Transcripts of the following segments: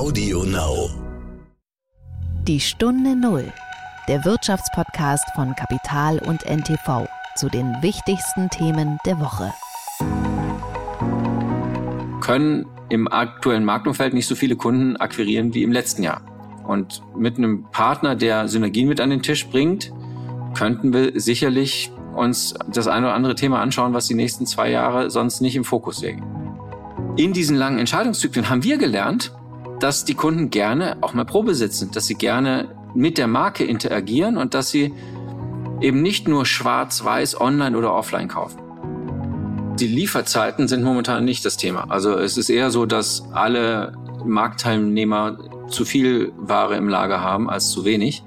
Audio Now. Die Stunde Null, der Wirtschaftspodcast von Kapital und NTV zu den wichtigsten Themen der Woche. Können im aktuellen Marktumfeld nicht so viele Kunden akquirieren wie im letzten Jahr. Und mit einem Partner, der Synergien mit an den Tisch bringt, könnten wir sicherlich uns das eine oder andere Thema anschauen, was die nächsten zwei Jahre sonst nicht im Fokus wäre. In diesen langen Entscheidungszyklen haben wir gelernt, dass die Kunden gerne auch mal Probe sitzen, dass sie gerne mit der Marke interagieren und dass sie eben nicht nur schwarz-weiß online oder offline kaufen. Die Lieferzeiten sind momentan nicht das Thema. Also es ist eher so, dass alle Marktteilnehmer zu viel Ware im Lager haben als zu wenig.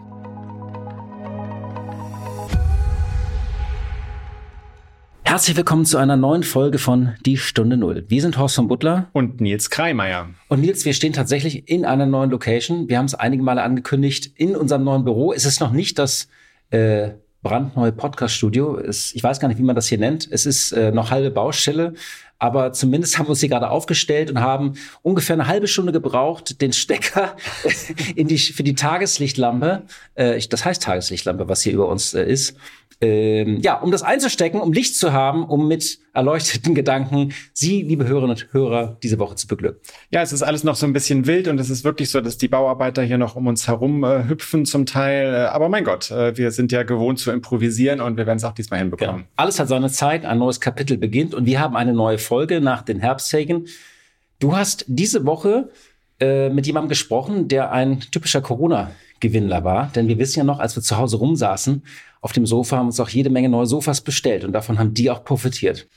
Herzlich willkommen zu einer neuen Folge von Die Stunde Null. Wir sind Horst von Butler. Und Nils Kreimeier. Und Nils, wir stehen tatsächlich in einer neuen Location. Wir haben es einige Male angekündigt. In unserem neuen Büro Es ist noch nicht das äh, brandneue Podcast-Studio. Ich weiß gar nicht, wie man das hier nennt. Es ist äh, noch halbe Baustelle. Aber zumindest haben wir uns hier gerade aufgestellt und haben ungefähr eine halbe Stunde gebraucht, den Stecker in die, für die Tageslichtlampe, äh, das heißt Tageslichtlampe, was hier über uns äh, ist, ähm, ja, um das einzustecken, um Licht zu haben, um mit erleuchteten Gedanken Sie, liebe Hörerinnen und Hörer, diese Woche zu beglücken. Ja, es ist alles noch so ein bisschen wild und es ist wirklich so, dass die Bauarbeiter hier noch um uns herum äh, hüpfen zum Teil. Äh, aber mein Gott, äh, wir sind ja gewohnt zu improvisieren und wir werden es auch diesmal hinbekommen. Genau. Alles hat seine Zeit, ein neues Kapitel beginnt und wir haben eine neue Folge nach den Herbstferien. Du hast diese Woche äh, mit jemandem gesprochen, der ein typischer Corona-Gewinnler war. Denn wir wissen ja noch, als wir zu Hause rumsaßen, auf dem Sofa haben uns auch jede Menge neue Sofas bestellt und davon haben die auch profitiert.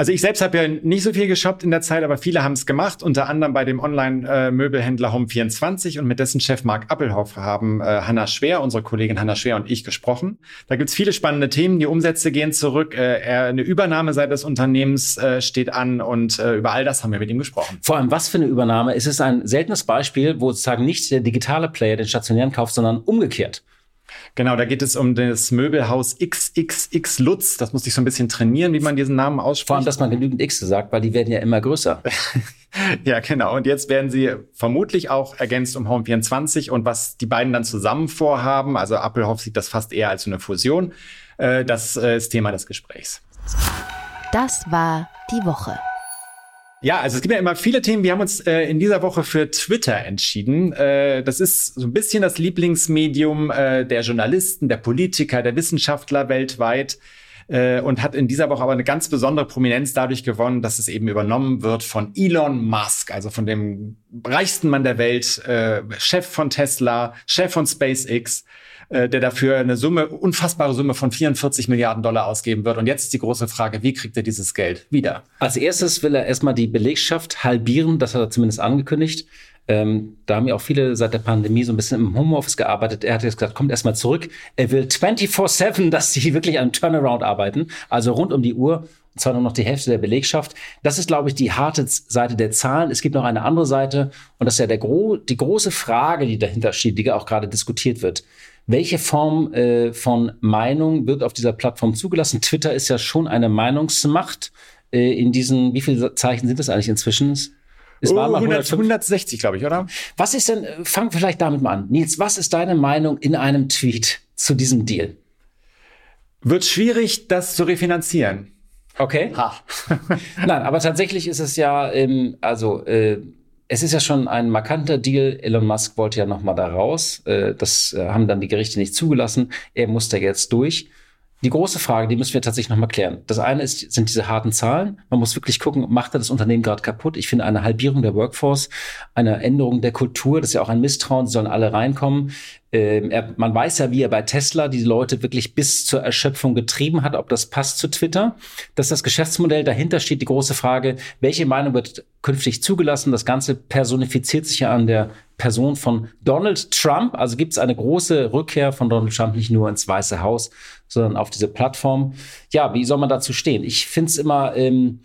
Also ich selbst habe ja nicht so viel geshoppt in der Zeit, aber viele haben es gemacht, unter anderem bei dem Online-Möbelhändler äh, Home24 und mit dessen Chef Marc Appelhoff haben äh, Hanna Schwer, unsere Kollegin Hanna Schwer und ich gesprochen. Da gibt's viele spannende Themen, die Umsätze gehen zurück, äh, eine Übernahme seit des Unternehmens äh, steht an und äh, über all das haben wir mit ihm gesprochen. Vor allem, was für eine Übernahme? Es ist ein seltenes Beispiel, wo sozusagen nicht der digitale Player den stationären kauft, sondern umgekehrt. Genau, da geht es um das Möbelhaus XXX Lutz. Das musste ich so ein bisschen trainieren, wie man diesen Namen ausspricht. Vor allem, dass man genügend X sagt, weil die werden ja immer größer. ja, genau. Und jetzt werden sie vermutlich auch ergänzt um Home 24 und was die beiden dann zusammen vorhaben. Also Appelhoff sieht das fast eher als eine Fusion. Äh, das äh, ist Thema des Gesprächs. Das war die Woche. Ja, also es gibt ja immer viele Themen. Wir haben uns äh, in dieser Woche für Twitter entschieden. Äh, das ist so ein bisschen das Lieblingsmedium äh, der Journalisten, der Politiker, der Wissenschaftler weltweit äh, und hat in dieser Woche aber eine ganz besondere Prominenz dadurch gewonnen, dass es eben übernommen wird von Elon Musk, also von dem reichsten Mann der Welt, äh, Chef von Tesla, Chef von SpaceX äh, der dafür eine Summe, unfassbare Summe von 44 Milliarden Dollar ausgeben wird. Und jetzt ist die große Frage, wie kriegt er dieses Geld wieder? Als erstes will er erstmal die Belegschaft halbieren, das hat er zumindest angekündigt. Ähm, da haben ja auch viele seit der Pandemie so ein bisschen im Homeoffice gearbeitet. Er hat jetzt gesagt, kommt erstmal zurück. Er will 24-7, dass sie wirklich an Turnaround arbeiten, also rund um die Uhr. Und zwar nur noch die Hälfte der Belegschaft. Das ist, glaube ich, die harte Seite der Zahlen. Es gibt noch eine andere Seite. Und das ist ja der gro die große Frage, die dahinter steht, die auch gerade diskutiert wird. Welche Form äh, von Meinung wird auf dieser Plattform zugelassen? Twitter ist ja schon eine Meinungsmacht. Äh, in diesen, wie viele Zeichen sind das eigentlich inzwischen? Es waren mal 100, 160, glaube ich, oder? Was ist denn, fang vielleicht damit mal an. Nils, was ist deine Meinung in einem Tweet zu diesem Deal? Wird schwierig, das zu refinanzieren. Okay. Ha. Nein, aber tatsächlich ist es ja, ähm, also äh, es ist ja schon ein markanter Deal. Elon Musk wollte ja noch mal da raus. Äh, das äh, haben dann die Gerichte nicht zugelassen. Er muss da jetzt durch. Die große Frage, die müssen wir tatsächlich noch mal klären. Das eine ist, sind diese harten Zahlen. Man muss wirklich gucken, macht er das Unternehmen gerade kaputt? Ich finde eine Halbierung der Workforce, eine Änderung der Kultur, das ist ja auch ein Misstrauen, sie sollen alle reinkommen. Ähm, er, man weiß ja, wie er bei Tesla die Leute wirklich bis zur Erschöpfung getrieben hat, ob das passt zu Twitter. Dass das Geschäftsmodell dahinter steht, die große Frage, welche Meinung wird künftig zugelassen? Das Ganze personifiziert sich ja an der Person von Donald Trump. Also gibt es eine große Rückkehr von Donald Trump nicht nur ins Weiße Haus, sondern auf diese Plattform. Ja, wie soll man dazu stehen? Ich finde es immer. Ähm,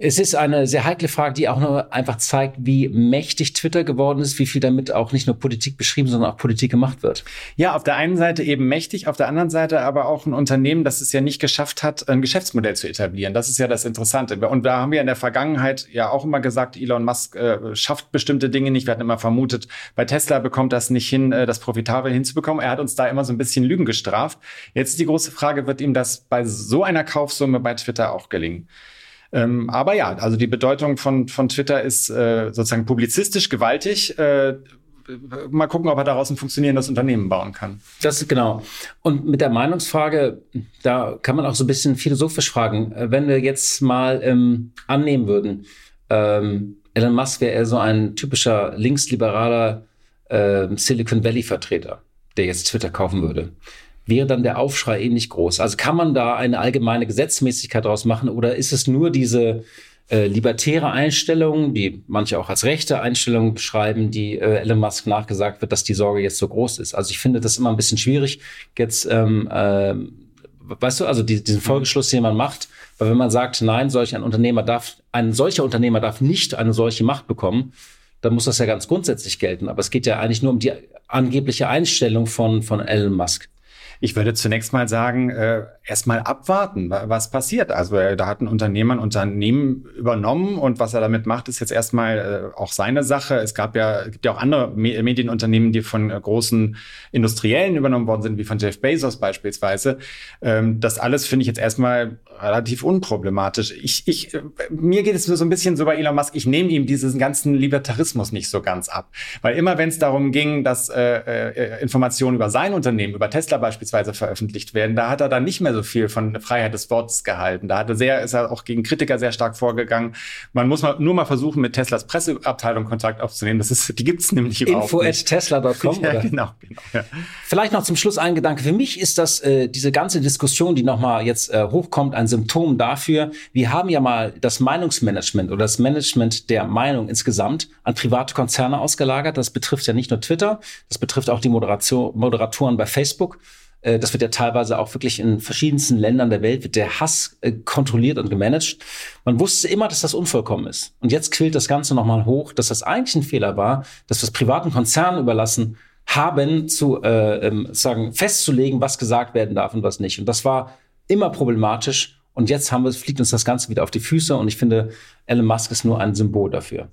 Es ist eine sehr heikle Frage, die auch nur einfach zeigt, wie mächtig Twitter geworden ist, wie viel damit auch nicht nur Politik beschrieben, sondern auch Politik gemacht wird. Ja, auf der einen Seite eben mächtig, auf der anderen Seite aber auch ein Unternehmen, das es ja nicht geschafft hat, ein Geschäftsmodell zu etablieren. Das ist ja das Interessante. Und da haben wir in der Vergangenheit ja auch immer gesagt, Elon Musk äh, schafft bestimmte Dinge nicht. Wir hatten immer vermutet, bei Tesla bekommt das nicht hin, äh, das profitabel hinzubekommen. Er hat uns da immer so ein bisschen Lügen gestraft. Jetzt ist die große Frage, wird ihm das bei so einer Kaufsumme bei Twitter auch gelingen? Ähm, aber ja, also die Bedeutung von, von Twitter ist äh, sozusagen publizistisch gewaltig. Äh, mal gucken, ob er daraus ein funktionierendes Unternehmen bauen kann. Das ist genau. Und mit der Meinungsfrage, da kann man auch so ein bisschen philosophisch fragen. Äh, wenn wir jetzt mal ähm, annehmen würden, ähm, Elon Musk wäre eher so ein typischer linksliberaler äh, Silicon Valley Vertreter, der jetzt Twitter kaufen würde wäre dann der Aufschrei ähnlich groß. Also kann man da eine allgemeine Gesetzmäßigkeit daraus machen oder ist es nur diese äh, libertäre Einstellung, die manche auch als rechte Einstellung beschreiben, die äh, Elon Musk nachgesagt wird, dass die Sorge jetzt so groß ist. Also ich finde das immer ein bisschen schwierig, jetzt, ähm, äh, weißt du, also die, diesen Folgeschluss, den man macht, weil wenn man sagt, nein, solch ein Unternehmer darf, ein solcher Unternehmer darf nicht eine solche Macht bekommen, dann muss das ja ganz grundsätzlich gelten. Aber es geht ja eigentlich nur um die angebliche Einstellung von, von Elon Musk. Ich würde zunächst mal sagen, äh, erstmal abwarten, was passiert. Also äh, da hat ein Unternehmer ein Unternehmen übernommen und was er damit macht, ist jetzt erstmal äh, auch seine Sache. Es gab ja, gibt ja auch andere Me Medienunternehmen, die von äh, großen Industriellen übernommen worden sind, wie von Jeff Bezos beispielsweise. Ähm, das alles finde ich jetzt erstmal relativ unproblematisch. Ich, ich, äh, mir geht es so ein bisschen so bei Elon Musk, ich nehme ihm diesen ganzen Libertarismus nicht so ganz ab. Weil immer wenn es darum ging, dass äh, äh, Informationen über sein Unternehmen, über Tesla beispielsweise, beispielsweise veröffentlicht werden. Da hat er dann nicht mehr so viel von Freiheit des Wortes gehalten. Da hat er sehr, ist er auch gegen Kritiker sehr stark vorgegangen. Man muss mal, nur mal versuchen, mit Teslas Presseabteilung Kontakt aufzunehmen. Das ist, die gibt's nämlich überhaupt Info nicht. Info@tesla.com. ja, genau, genau. Ja. Vielleicht noch zum Schluss ein Gedanke. Für mich ist das äh, diese ganze Diskussion, die nochmal jetzt äh, hochkommt, ein Symptom dafür. Wir haben ja mal das Meinungsmanagement oder das Management der Meinung insgesamt an private Konzerne ausgelagert. Das betrifft ja nicht nur Twitter, das betrifft auch die Moderation, Moderatoren bei Facebook. Äh, das wird ja teilweise auch wirklich in verschiedensten Ländern der Welt, wird der Hass äh, kontrolliert und gemanagt. Man wusste immer, dass das unvollkommen ist. Und jetzt quillt das Ganze nochmal hoch, dass das eigentlich ein Fehler war, dass wir es privaten Konzernen überlassen haben, zu äh, ähm, sagen, festzulegen, was gesagt werden darf und was nicht. Und das war immer problematisch. Und jetzt haben wir, fliegt uns das Ganze wieder auf die Füße. Und ich finde, Elon Musk ist nur ein Symbol dafür.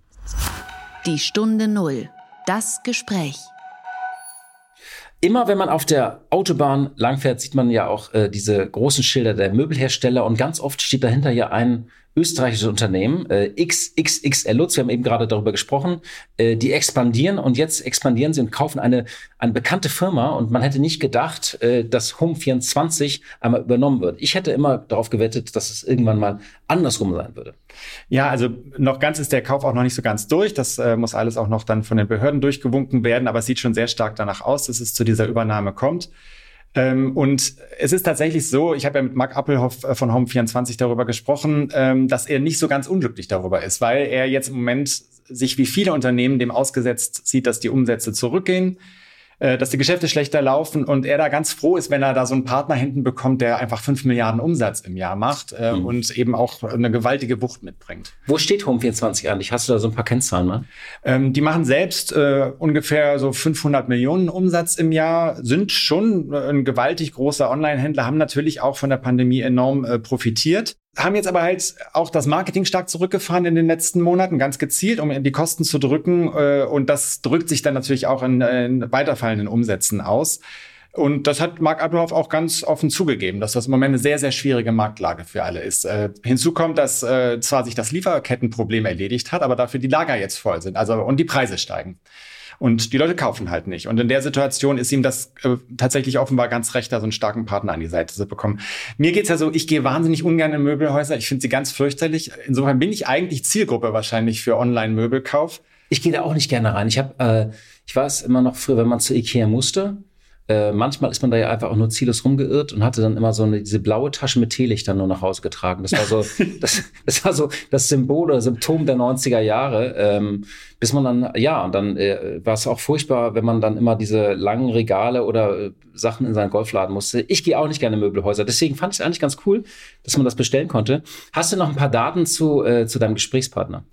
Die Stunde Null. Das Gespräch. Immer wenn man auf der Autobahn langfährt, sieht man ja auch äh, diese großen Schilder der Möbelhersteller und ganz oft steht dahinter ja ein österreichisches Unternehmen, äh, XXXL wir haben eben gerade darüber gesprochen, äh, die expandieren und jetzt expandieren sie und kaufen eine, eine bekannte Firma und man hätte nicht gedacht, äh, dass Home24 einmal übernommen wird. Ich hätte immer darauf gewettet, dass es irgendwann mal andersrum sein würde. Ja, also noch ganz ist der Kauf auch noch nicht so ganz durch. Das äh, muss alles auch noch dann von den Behörden durchgewunken werden, aber es sieht schon sehr stark danach aus, dass es zu dieser Übernahme kommt. Ähm, und es ist tatsächlich so, ich habe ja mit Mark Appelhoff äh, von Home24 darüber gesprochen, ähm, dass er nicht so ganz unglücklich darüber ist, weil er jetzt im Moment sich wie viele Unternehmen dem ausgesetzt sieht, dass die Umsätze zurückgehen dass die Geschäfte schlechter laufen und er da ganz froh ist, wenn er da so einen Partner hinten bekommt, der einfach fünf Milliarden Umsatz im Jahr macht äh, mhm. und eben auch eine gewaltige Wucht mitbringt. Wo steht Home24 eigentlich? Hast du da so ein paar Kennzahlen mal? Ähm, die machen selbst äh, ungefähr so 500 Millionen Umsatz im Jahr, sind schon äh, ein gewaltig großer Online-Händler, haben natürlich auch von der Pandemie enorm äh, profitiert haben jetzt aber halt auch das Marketing stark zurückgefahren in den letzten Monaten, ganz gezielt, um die Kosten zu drücken. Äh, und das drückt sich dann natürlich auch in, in weiterfallenden Umsätzen aus. Und das hat Mark Abloff auch ganz offen zugegeben, dass das im Moment eine sehr, sehr schwierige Marktlage für alle ist. Äh, hinzu kommt, dass äh, zwar sich das Lieferkettenproblem erledigt hat, aber dafür die Lager jetzt voll sind, also und die Preise steigen. Und die Leute kaufen halt nicht. Und in der Situation ist ihm das äh, tatsächlich offenbar ganz recht, da so einen starken Partner an die Seite zu bekommen. Mir geht's ja so, ich gehe wahnsinnig ungern in Möbelhäuser. Ich finde sie ganz fürchterlich. Insofern bin ich eigentlich Zielgruppe wahrscheinlich für Online-Möbelkauf. Ich gehe da auch nicht gerne rein. Ich habe, äh, ich weiß immer noch früher, wenn man zu Ikea musste, Äh, manchmal ist man da ja einfach auch nur ziellos rumgeirrt und hatte dann immer so eine, diese blaue Tasche mit Teelichtern nur nach Hause getragen. Das war so, das, das war so das Symbol oder Symptom der 90er Jahre. Ähm, bis man dann, ja, und dann äh, war es auch furchtbar, wenn man dann immer diese langen Regale oder äh, Sachen in seinen Golfladen musste. Ich gehe auch nicht gerne in Möbelhäuser. Deswegen fand ich es eigentlich ganz cool, dass man das bestellen konnte. Hast du noch ein paar Daten zu, äh, zu deinem Gesprächspartner?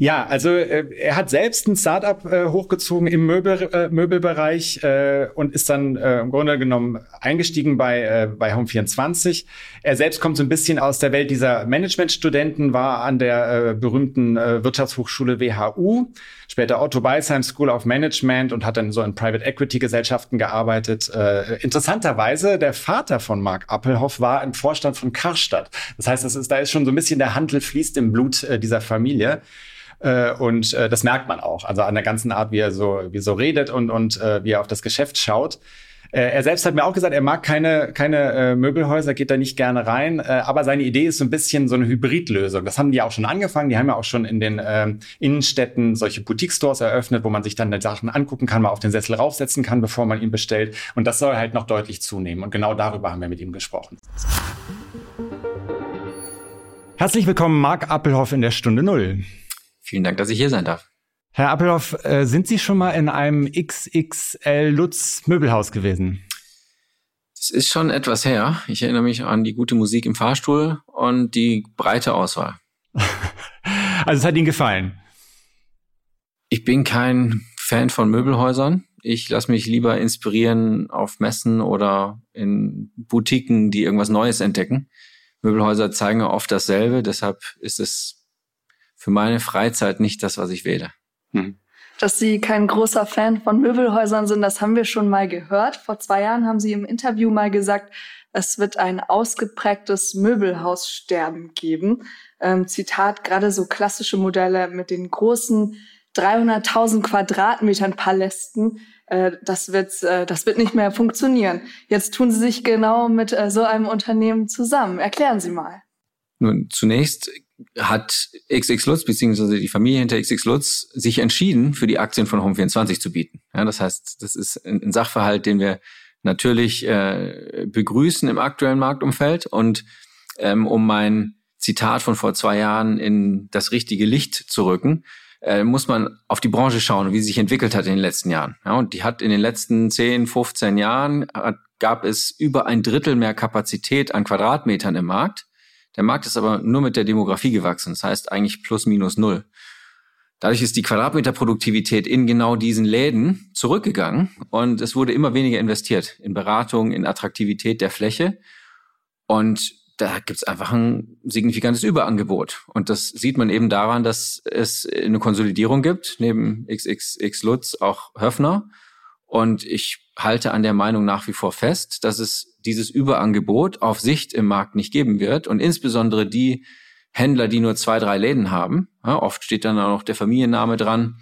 Ja, also äh, er hat selbst ein Startup äh, hochgezogen im Möbel, äh, Möbelbereich äh, und ist dann äh, im Grunde genommen eingestiegen bei, äh, bei Home24. Er selbst kommt so ein bisschen aus der Welt dieser Managementstudenten, war an der äh, berühmten äh, Wirtschaftshochschule WHU, später Otto Beisheim School of Management und hat dann so in Private Equity Gesellschaften gearbeitet. Äh, interessanterweise, der Vater von Mark Appelhoff war im Vorstand von Karstadt. Das heißt, das ist, da ist schon so ein bisschen der Handel fließt im Blut äh, dieser Familie. Äh, und äh, das merkt man auch. Also an der ganzen Art, wie er so, wie er so redet und, und äh, wie er auf das Geschäft schaut. Äh, er selbst hat mir auch gesagt, er mag keine, keine äh, Möbelhäuser, geht da nicht gerne rein. Äh, aber seine Idee ist so ein bisschen so eine Hybridlösung. Das haben die auch schon angefangen. Die haben ja auch schon in den äh, Innenstädten solche Boutique-Stores eröffnet, wo man sich dann Sachen angucken kann, mal auf den Sessel raufsetzen kann, bevor man ihn bestellt. Und das soll halt noch deutlich zunehmen. Und genau darüber haben wir mit ihm gesprochen. Herzlich willkommen, Marc Appelhoff in der Stunde Null. Vielen Dank, dass ich hier sein darf. Herr Appelhoff, äh, sind Sie schon mal in einem XXL Lutz Möbelhaus gewesen? Es ist schon etwas her. Ich erinnere mich an die gute Musik im Fahrstuhl und die breite Auswahl. also es hat Ihnen gefallen? Ich bin kein Fan von Möbelhäusern. Ich lasse mich lieber inspirieren auf Messen oder in Boutiquen, die irgendwas Neues entdecken. Möbelhäuser zeigen oft dasselbe, deshalb ist es für meine Freizeit nicht das, was ich wähle. Hm. Dass Sie kein großer Fan von Möbelhäusern sind, das haben wir schon mal gehört. Vor zwei Jahren haben Sie im Interview mal gesagt, es wird ein ausgeprägtes Möbelhaussterben geben. Ähm, Zitat, gerade so klassische Modelle mit den großen 300.000 Quadratmetern Palästen, äh, das, wird, äh, das wird nicht mehr funktionieren. Jetzt tun Sie sich genau mit äh, so einem Unternehmen zusammen. Erklären Sie mal. Nun, zunächst hat XX Lutz beziehungsweise die Familie hinter XX Lutz sich entschieden, für die Aktien von Home24 zu bieten. Ja, das heißt, das ist ein, Sachverhalt, den wir natürlich äh, begrüßen im aktuellen Marktumfeld. Und ähm, um mein Zitat von vor zwei Jahren in das richtige Licht zu rücken, äh, muss man auf die Branche schauen, wie sie sich entwickelt hat in den letzten Jahren. Ja, und die hat in den letzten 10, 15 Jahren hat, gab es über ein Drittel mehr Kapazität an Quadratmetern im Markt der Markt ist aber nur mit der Demografie gewachsen. Das heißt eigentlich plus minus null. Dadurch ist die Quadratmeterproduktivität in genau diesen Läden zurückgegangen und es wurde immer weniger investiert in Beratung, in Attraktivität der Fläche. Und da gibt's einfach ein signifikantes Überangebot. Und das sieht man eben daran, dass es eine Konsolidierung gibt, neben XXX Lutz auch Höfner. Und ich halte an der Meinung nach wie vor fest, dass es dieses Überangebot auf Sicht im Markt nicht geben wird und insbesondere die Händler, die nur zwei, drei Läden haben, ja, oft steht dann auch noch der Familienname dran,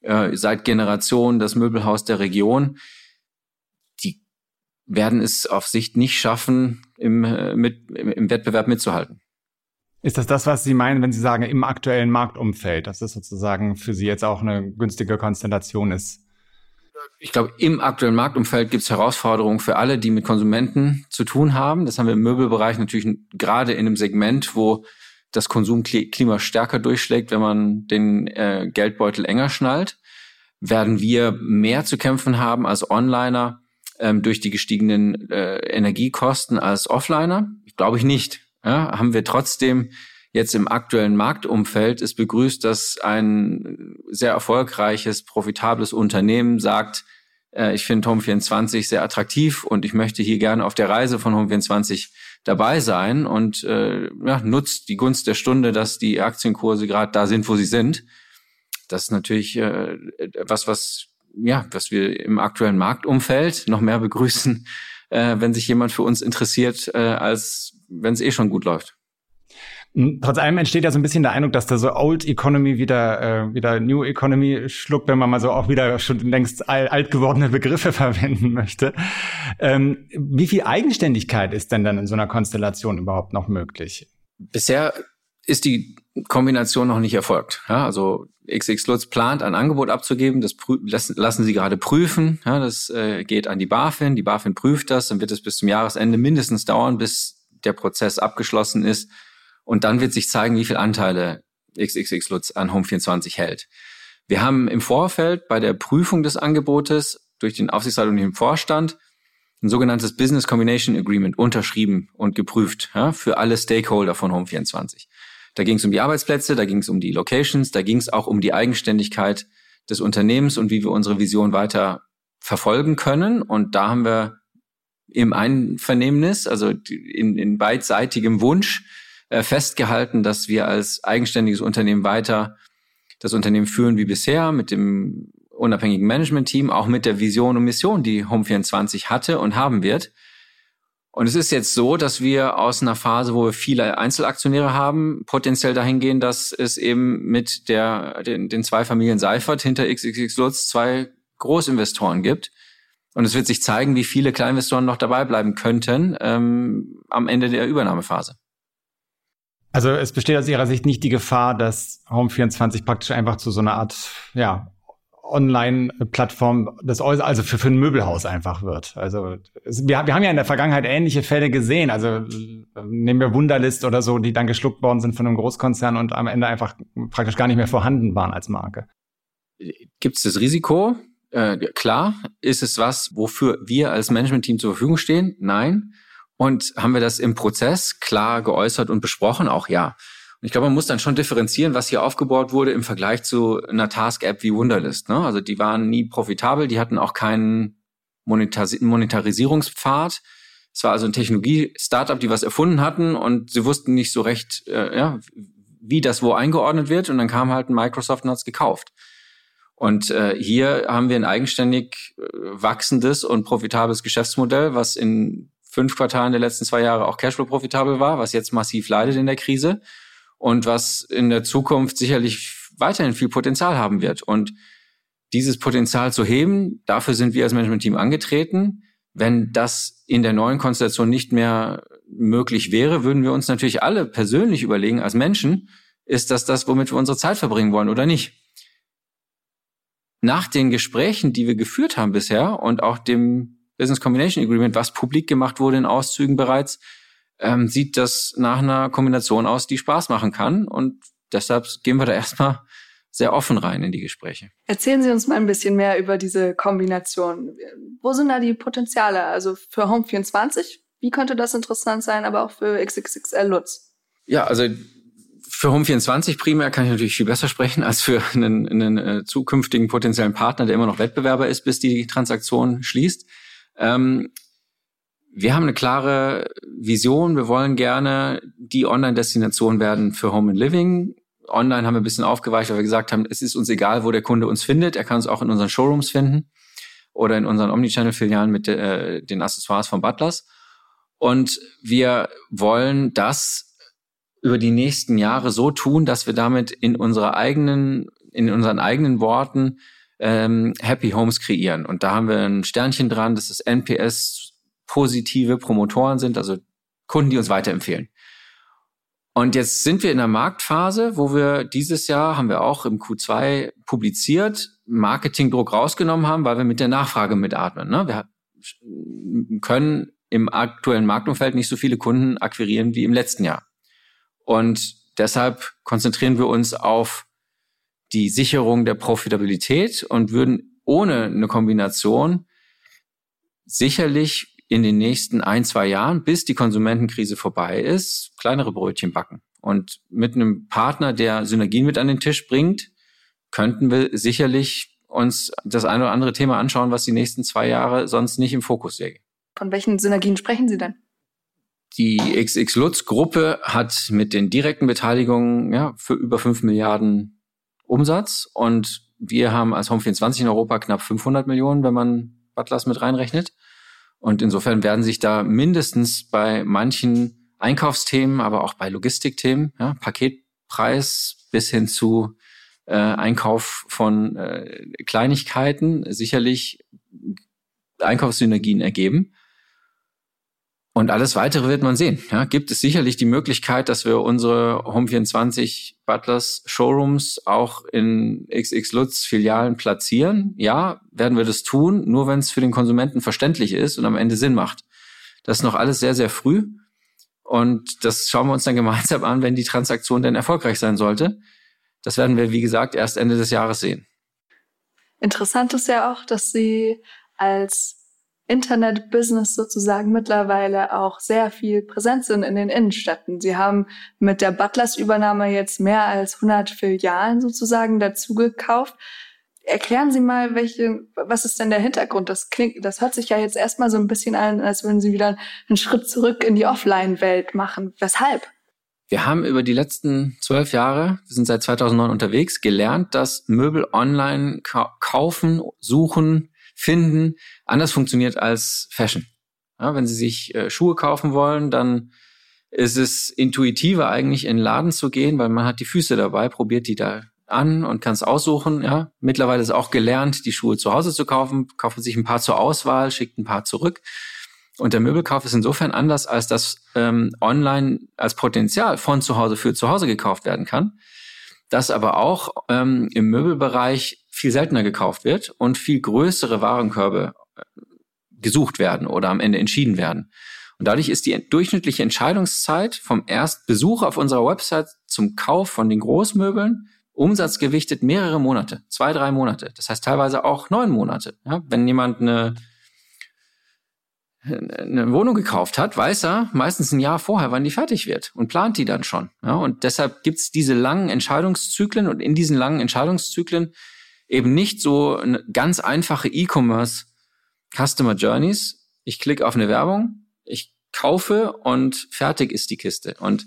äh, seit Generationen das Möbelhaus der Region, die werden es auf Sicht nicht schaffen, im, äh, mit, im, im Wettbewerb mitzuhalten. Ist das das, was Sie meinen, wenn Sie sagen, im aktuellen Marktumfeld, dass das sozusagen für Sie jetzt auch eine günstige Konstellation ist? Ich glaube, im aktuellen Marktumfeld gibt es Herausforderungen für alle, die mit Konsumenten zu tun haben. Das haben wir im Möbelbereich natürlich gerade in einem Segment, wo das Konsumklima stärker durchschlägt, wenn man den äh, Geldbeutel enger schnallt, werden wir mehr zu kämpfen haben als Onliner ähm, durch die gestiegenen äh, Energiekosten als Offliner? Glaube ich nicht. Ja, haben wir trotzdem jetzt im aktuellen Marktumfeld ist begrüßt, dass ein sehr erfolgreiches, profitables Unternehmen sagt, äh, ich finde Home24 sehr attraktiv und ich möchte hier gerne auf der Reise von Home24 dabei sein und äh, ja, nutzt die Gunst der Stunde, dass die Aktienkurse gerade da sind, wo sie sind. Das ist natürlich äh, was, was ja, was wir im aktuellen Marktumfeld noch mehr begrüßen, äh, wenn sich jemand für uns interessiert, äh, als wenn es eh schon gut läuft. Trotz allem entsteht ja so ein bisschen der Eindruck, dass da so Old Economy wieder, äh, wieder New Economy schluckt, wenn man mal so auch wieder schon längst alt gewordene Begriffe verwenden möchte. Ähm, wie viel Eigenständigkeit ist denn dann in so einer Konstellation überhaupt noch möglich? Bisher ist die Kombination noch nicht erfolgt. Ja, also XX Lutz plant ein Angebot abzugeben, das lassen, lassen sie gerade prüfen. Ja, das äh, geht an die BaFin, die BaFin prüft das, dann wird es bis zum Jahresende mindestens dauern, bis der Prozess abgeschlossen ist. Und dann wird sich zeigen, wie viel Anteile XXX Lutz an Home24 hält. Wir haben im Vorfeld bei der Prüfung des Angebotes durch den Aufsichtsrat und den Vorstand ein sogenanntes Business Combination Agreement unterschrieben und geprüft ja, für alle Stakeholder von Home24. Da ging es um die Arbeitsplätze, da ging es um die Locations, da ging es auch um die Eigenständigkeit des Unternehmens und wie wir unsere Vision weiter verfolgen können. Und da haben wir im Einvernehmnis, also in, in beidseitigem Wunsch, äh, festgehalten, dass wir als eigenständiges Unternehmen weiter das Unternehmen führen wie bisher mit dem unabhängigen Management-Team, auch mit der Vision und Mission, die Home24 hatte und haben wird. Und es ist jetzt so, dass wir aus einer Phase, wo wir viele Einzelaktionäre haben, potenziell dahin gehen, dass es eben mit der, den, den zwei Familien Seifert hinter XXX Lutz zwei Großinvestoren gibt. Und es wird sich zeigen, wie viele Kleininvestoren noch dabei bleiben könnten ähm, am Ende der Übernahmephase. Also es besteht aus Ihrer Sicht nicht die Gefahr, dass Home24 praktisch einfach zu so einer Art ja, Online-Plattform also für, für ein Möbelhaus einfach wird. Also es, wir, wir haben ja in der Vergangenheit ähnliche Fälle gesehen. Also äh, nehmen wir Wunderlist oder so, die dann geschluckt worden sind von einem Großkonzern und am Ende einfach praktisch gar nicht mehr vorhanden waren als Marke. Gibt es das Risiko? Äh, klar. Ist es was, wofür wir als Management-Team zur Verfügung stehen? Nein. Und haben wir das im Prozess klar geäußert und besprochen? Auch ja. Und ich glaube, man muss dann schon differenzieren, was hier aufgebaut wurde im Vergleich zu einer Task-App wie Wunderlist. Ne? Also die waren nie profitabel, die hatten auch keinen Monetaris Monetarisierungspfad. Es war also ein Technologie-Startup, die was erfunden hatten und sie wussten nicht so recht, äh, ja, wie das wo eingeordnet wird. Und dann kam halt ein Microsoft und hat es gekauft. Und äh, hier haben wir ein eigenständig äh, wachsendes und profitables Geschäftsmodell, was in fünf Quartalen der letzten zwei Jahre auch Cashflow profitabel war, was jetzt massiv leidet in der Krise und was in der Zukunft sicherlich weiterhin viel Potenzial haben wird. Und dieses Potenzial zu heben, dafür sind wir als Management-Team angetreten. Wenn das in der neuen Konstellation nicht mehr möglich wäre, würden wir uns natürlich alle persönlich überlegen, als Menschen, ist das das, womit wir unsere Zeit verbringen wollen oder nicht? Nach den Gesprächen, die wir geführt haben bisher und auch dem Business Combination Agreement, was publik gemacht wurde in Auszügen bereits, ähm, sieht das nach einer Kombination aus, die Spaß machen kann. Und deshalb gehen wir da erstmal sehr offen rein in die Gespräche. Erzählen Sie uns mal ein bisschen mehr über diese Kombination. Wo sind da die Potenziale? Also für Home24, wie könnte das interessant sein, aber auch für XXXL Lutz? Ja, also für Home24 primär kann ich natürlich viel besser sprechen als für einen, einen äh, zukünftigen potenziellen Partner, der immer noch Wettbewerber ist, bis die Transaktion schließt. Ähm, wir haben eine klare Vision. Wir wollen gerne die Online-Destination werden für Home and Living. Online haben wir ein bisschen aufgeweicht, weil wir gesagt haben, es ist uns egal, wo der Kunde uns findet. Er kann uns auch in unseren Showrooms finden oder in unseren Omnichannel-Filialen mit äh, den Accessoires von Butlers. Und wir wollen das über die nächsten Jahre so tun, dass wir damit in unserer eigenen, in unseren eigenen Worten ähm, Happy Homes kreieren. Und da haben wir ein Sternchen dran, das ist NPS positive Promotoren sind, also Kunden, die uns weiterempfehlen. Und jetzt sind wir in der Marktphase, wo wir dieses Jahr, haben wir auch im Q2 publiziert, Marketingdruck rausgenommen haben, weil wir mit der Nachfrage mitatmen. Ne? Wir können im aktuellen Marktumfeld nicht so viele Kunden akquirieren wie im letzten Jahr. Und deshalb konzentrieren wir uns auf die Sicherung der Profitabilität und würden ohne eine Kombination sicherlich in den nächsten ein, zwei Jahren, bis die Konsumentenkrise vorbei ist, kleinere Brötchen backen. Und mit einem Partner, der Synergien mit an den Tisch bringt, könnten wir sicherlich uns das eine oder andere Thema anschauen, was die nächsten zwei Jahre sonst nicht im Fokus säge. Von welchen Synergien sprechen Sie denn? Die XX Lutz Gruppe hat mit den direkten Beteiligungen ja, für über fünf Milliarden Umsatz und wir haben als Home24 in Europa knapp 500 Millionen, wenn man Butlers mit reinrechnet. Und insofern werden sich da mindestens bei manchen Einkaufsthemen, aber auch bei Logistikthemen, ja, Paketpreis bis hin zu äh, Einkauf von äh, Kleinigkeiten sicherlich Einkaufssynergien ergeben. Und alles weitere wird man sehen. Ja, gibt es sicherlich die Möglichkeit, dass wir unsere Home24 Butlers Showrooms auch in XX Lutz Filialen platzieren? Ja, werden wir das tun, nur wenn es für den Konsumenten verständlich ist und am Ende Sinn macht. Das ist noch alles sehr, sehr früh. Und das schauen wir uns dann gemeinsam an, wenn die Transaktion denn erfolgreich sein sollte. Das werden wir, wie gesagt, erst Ende des Jahres sehen. Interessant ist ja auch, dass Sie als Internet-Business sozusagen mittlerweile auch sehr viel präsent sind in den Innenstädten. Sie haben mit der Butlers-Übernahme jetzt mehr als 100 Filialen sozusagen dazu gekauft. Erklären Sie mal, welche, was ist denn der Hintergrund? Das klingt, das hört sich ja jetzt erstmal so ein bisschen an, als würden Sie wieder einen Schritt zurück in die Offline-Welt machen. Weshalb? Wir haben über die letzten zwölf Jahre, wir sind seit 2009 unterwegs, gelernt, dass Möbel online kaufen, suchen, finden anders funktioniert als Fashion. Ja, wenn Sie sich äh, Schuhe kaufen wollen, dann ist es intuitiver eigentlich in den Laden zu gehen, weil man hat die Füße dabei, probiert die da an und kann es aussuchen. Ja, mittlerweile ist auch gelernt, die Schuhe zu Hause zu kaufen, kaufen sich ein paar zur Auswahl, schickt ein paar zurück. Und der Möbelkauf ist insofern anders, als dass ähm, online als Potenzial von zu Hause für zu Hause gekauft werden kann. Das aber auch ähm, im Möbelbereich viel seltener gekauft wird und viel größere Warenkörbe äh, gesucht werden oder am Ende entschieden werden. Und dadurch ist die durchschnittliche Entscheidungszeit vom Erstbesuch auf unserer Website zum Kauf von den Großmöbeln umsatzgewichtet mehrere Monate, zwei, drei Monate. Das heißt teilweise auch neun Monate. Ja, wenn jemand eine eine Wohnung gekauft hat, weiß er meistens ein Jahr vorher, wann die fertig wird und plant die dann schon. Ja, und deshalb gibt's diese langen Entscheidungszyklen und in diesen langen Entscheidungszyklen eben nicht so eine ganz einfache E-Commerce Customer Journeys. Ich klicke auf eine Werbung, ich kaufe und fertig ist die Kiste. Und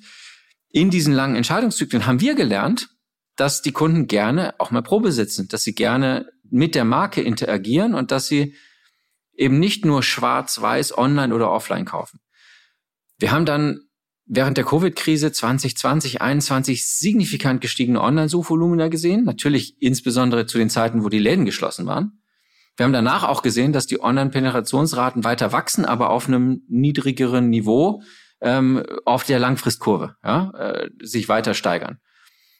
in diesen langen Entscheidungszyklen haben wir gelernt, dass die Kunden gerne auch mal Probe sitzen, dass sie gerne mit der Marke interagieren und dass sie eben nicht nur schwarz-weiß online oder offline kaufen. Wir haben dann während der Covid-Krise 2020, 2021 signifikant gestiegene Online-Suchvolumina gesehen. Natürlich insbesondere zu den Zeiten, wo die Läden geschlossen waren. Wir haben danach auch gesehen, dass die Online-Penetrationsraten weiter wachsen, aber auf einem niedrigeren Niveau ähm, auf der Langfristkurve ja, äh, sich weiter steigern.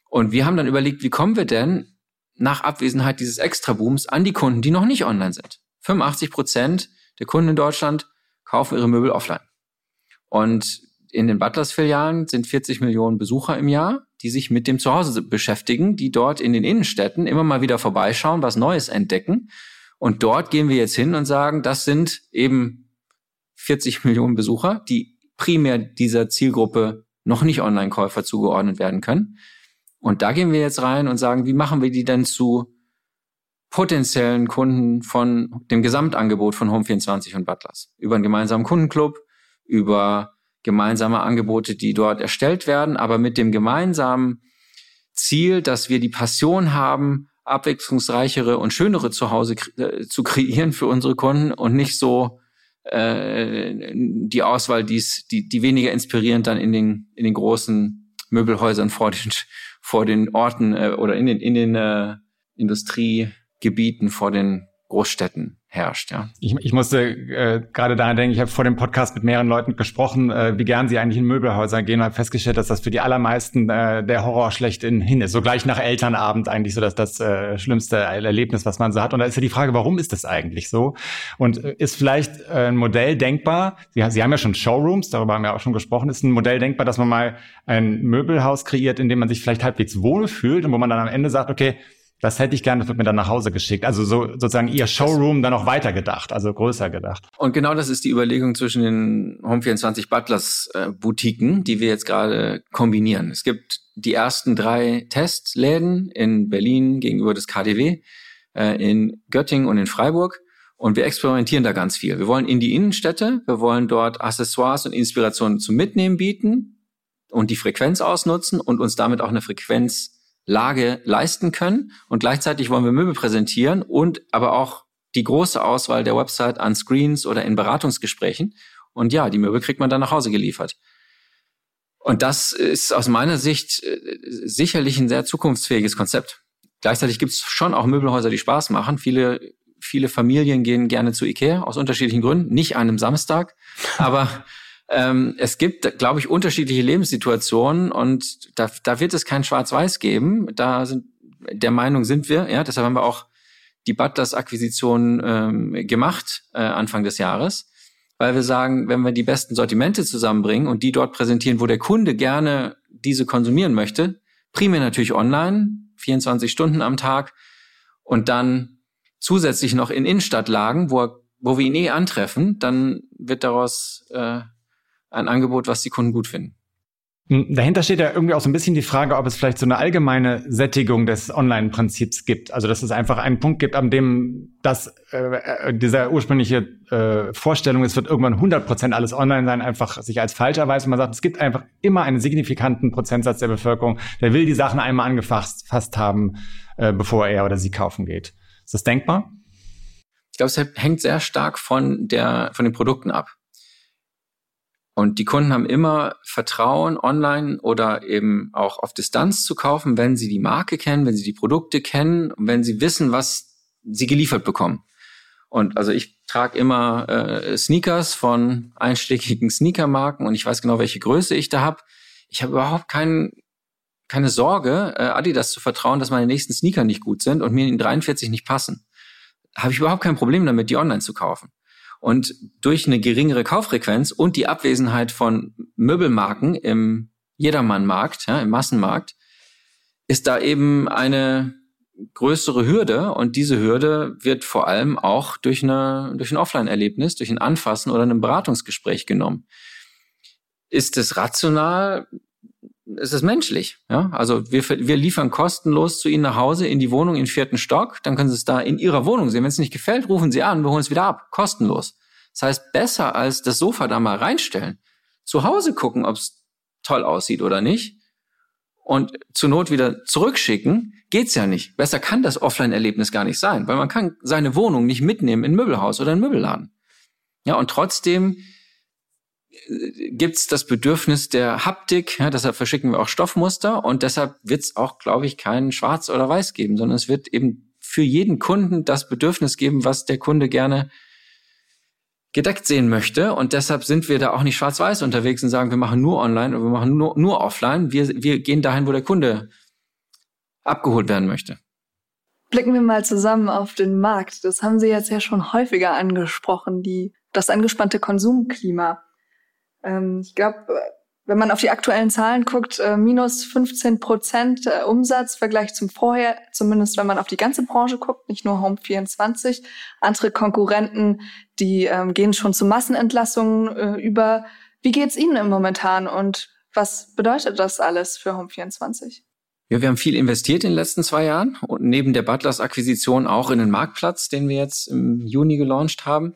Und wir haben dann überlegt, wie kommen wir denn nach Abwesenheit dieses Extrabooms an die Kunden, die noch nicht online sind? 85 Prozent der Kunden in Deutschland kaufen ihre Möbel offline. Und in den Butlers-Filialen sind 40 Millionen Besucher im Jahr, die sich mit dem Zuhause beschäftigen, die dort in den Innenstädten immer mal wieder vorbeischauen, was Neues entdecken. Und dort gehen wir jetzt hin und sagen, das sind eben 40 Millionen Besucher, die primär dieser Zielgruppe noch nicht Online-Käufer zugeordnet werden können. Und da gehen wir jetzt rein und sagen, wie machen wir die denn zu potenziellen Kunden von dem Gesamtangebot von Home24 und Butlers. Über einen gemeinsamen Kundenclub, über gemeinsame Angebote, die dort erstellt werden, aber mit dem gemeinsamen Ziel, dass wir die Passion haben, abwechslungsreichere und schönere Zuhause äh, zu kreieren für unsere Kunden und nicht so äh, die Auswahl, die's, die, die weniger inspirierend dann in den, in den großen Möbelhäusern vor den, vor den Orten äh, oder in den, in den äh, Industrie Gebieten vor den Großstädten herrscht. Ja. Ich, ich musste äh, gerade daran denken, ich habe vor dem Podcast mit mehreren Leuten gesprochen, äh, wie gern sie eigentlich in Möbelhäuser gehen und habe festgestellt, dass das für die allermeisten äh, der Horror schlechthin hin ist. So gleich nach Elternabend eigentlich so dass das äh, schlimmste Erlebnis, was man so hat. Und da ist ja die Frage, warum ist das eigentlich so? Und äh, ist vielleicht äh, ein Modell denkbar, sie, sie haben ja schon Showrooms, darüber haben wir auch schon gesprochen, ist ein Modell denkbar, dass man mal ein Möbelhaus kreiert, in dem man sich vielleicht halbwegs wohl fühlt und wo man dann am Ende sagt, okay, das hätte ich gerne, das wird mir dann nach Hause geschickt. Also so sozusagen ihr Showroom dann auch weiter gedacht, also größer gedacht. Und genau das ist die Überlegung zwischen den Home24 Butlers äh, Boutiquen, die wir jetzt gerade kombinieren. Es gibt die ersten drei Testläden in Berlin gegenüber des KDW, äh, in Göttingen und in Freiburg. Und wir experimentieren da ganz viel. Wir wollen in die Innenstädte, wir wollen dort Accessoires und Inspirationen zum Mitnehmen bieten und die Frequenz ausnutzen und uns damit auch eine Frequenz Lage leisten können. Und gleichzeitig wollen wir Möbel präsentieren und aber auch die große Auswahl der Website an Screens oder in Beratungsgesprächen. Und ja, die Möbel kriegt man dann nach Hause geliefert. Und das ist aus meiner Sicht äh, sicherlich ein sehr zukunftsfähiges Konzept. Gleichzeitig gibt es schon auch Möbelhäuser, die Spaß machen. Viele, viele Familien gehen gerne zu Ikea aus unterschiedlichen Gründen. Nicht an einem Samstag, aber ähm, es gibt, glaube ich, unterschiedliche Lebenssituationen und da, da wird es kein Schwarz-Weiß geben. Da sind der Meinung sind wir, ja, deshalb haben wir auch die Butlers-Akquisition ähm, gemacht äh, Anfang des Jahres, weil wir sagen, wenn wir die besten Sortimente zusammenbringen und die dort präsentieren, wo der Kunde gerne diese konsumieren möchte, primär natürlich online, 24 Stunden am Tag und dann zusätzlich noch in Innenstadtlagen, wo, wo wir ihn eh antreffen, dann wird daraus äh, ein Angebot, was die Kunden gut finden. Hm, dahinter steht ja irgendwie auch so ein bisschen die Frage, ob es vielleicht so eine allgemeine Sättigung des Online-Prinzips gibt. Also dass es einfach einen Punkt gibt, an dem das äh, äh dieser ursprüngliche äh, Vorstellung, es wird irgendwann 100 Prozent alles online sein, einfach sich als falsch erweist. Und man sagt, es gibt einfach immer einen signifikanten Prozentsatz der Bevölkerung, der will die Sachen einmal angefasst haben, äh, bevor er oder sie kaufen geht. Ist das denkbar? Ich glaube, es hängt sehr stark von der von den Produkten ab. Und die Kunden haben immer Vertrauen, online oder eben auch auf Distanz zu kaufen, wenn sie die Marke kennen, wenn sie die Produkte kennen und wenn sie wissen, was sie geliefert bekommen. Und also ich trage immer äh, Sneakers von einstickigen Sneakermarken und ich weiß genau, welche Größe ich da habe. Ich habe überhaupt kein, keine Sorge, äh, Adidas zu vertrauen, dass meine nächsten Sneaker nicht gut sind und mir in 43 nicht passen. Habe ich überhaupt kein Problem damit, die online zu kaufen. Und durch eine geringere Kauffrequenz und die Abwesenheit von Möbelmarken im Jedermannmarkt, ja, im Massenmarkt, ist da eben eine größere Hürde und diese Hürde wird vor allem auch durch, eine, durch ein Offline-Erlebnis, durch ein Anfassen oder ein Beratungsgespräch genommen. Ist es rational? Ist es menschlich? Ja? Also wir, wir liefern kostenlos zu Ihnen nach Hause in die Wohnung im vierten Stock, dann können Sie es da in Ihrer Wohnung sehen. Wenn es nicht gefällt, rufen Sie an, wir holen es wieder ab, kostenlos. Das heißt, besser als das Sofa da mal reinstellen, zu Hause gucken, ob es toll aussieht oder nicht und zur Not wieder zurückschicken, geht's ja nicht. Besser kann das Offline-Erlebnis gar nicht sein, weil man kann seine Wohnung nicht mitnehmen in ein Möbelhaus oder ein Möbelladen. Ja, und trotzdem äh, gibt's das Bedürfnis der Haptik, ja, deshalb verschicken wir auch Stoffmuster und deshalb wird's auch, glaube ich, kein Schwarz oder Weiß geben, sondern es wird eben für jeden Kunden das Bedürfnis geben, was der Kunde gerne gedeckt sehen möchte. Und deshalb sind wir da auch nicht schwarz-weiß unterwegs und sagen, wir machen nur online oder wir machen nur, nur offline. Wir, wir gehen dahin, wo der Kunde abgeholt werden möchte. Blicken wir mal zusammen auf den Markt. Das haben Sie jetzt ja schon häufiger angesprochen, die, das angespannte Konsumklima. Ähm, ich glaube, wenn man auf die aktuellen Zahlen guckt, äh, minus 15 Prozent äh, Umsatz Vergleich zum Vorher, zumindest wenn man auf die ganze Branche guckt, nicht nur Home 24. Andere Konkurrenten, die ähm, gehen schon zu Massenentlassungen äh, über. Wie geht's Ihnen im Momentan und was bedeutet das alles für Home 24? Ja, wir haben viel investiert in den letzten zwei Jahren und neben der Butlers Akquisition auch in den Marktplatz, den wir jetzt im Juni gelauncht haben.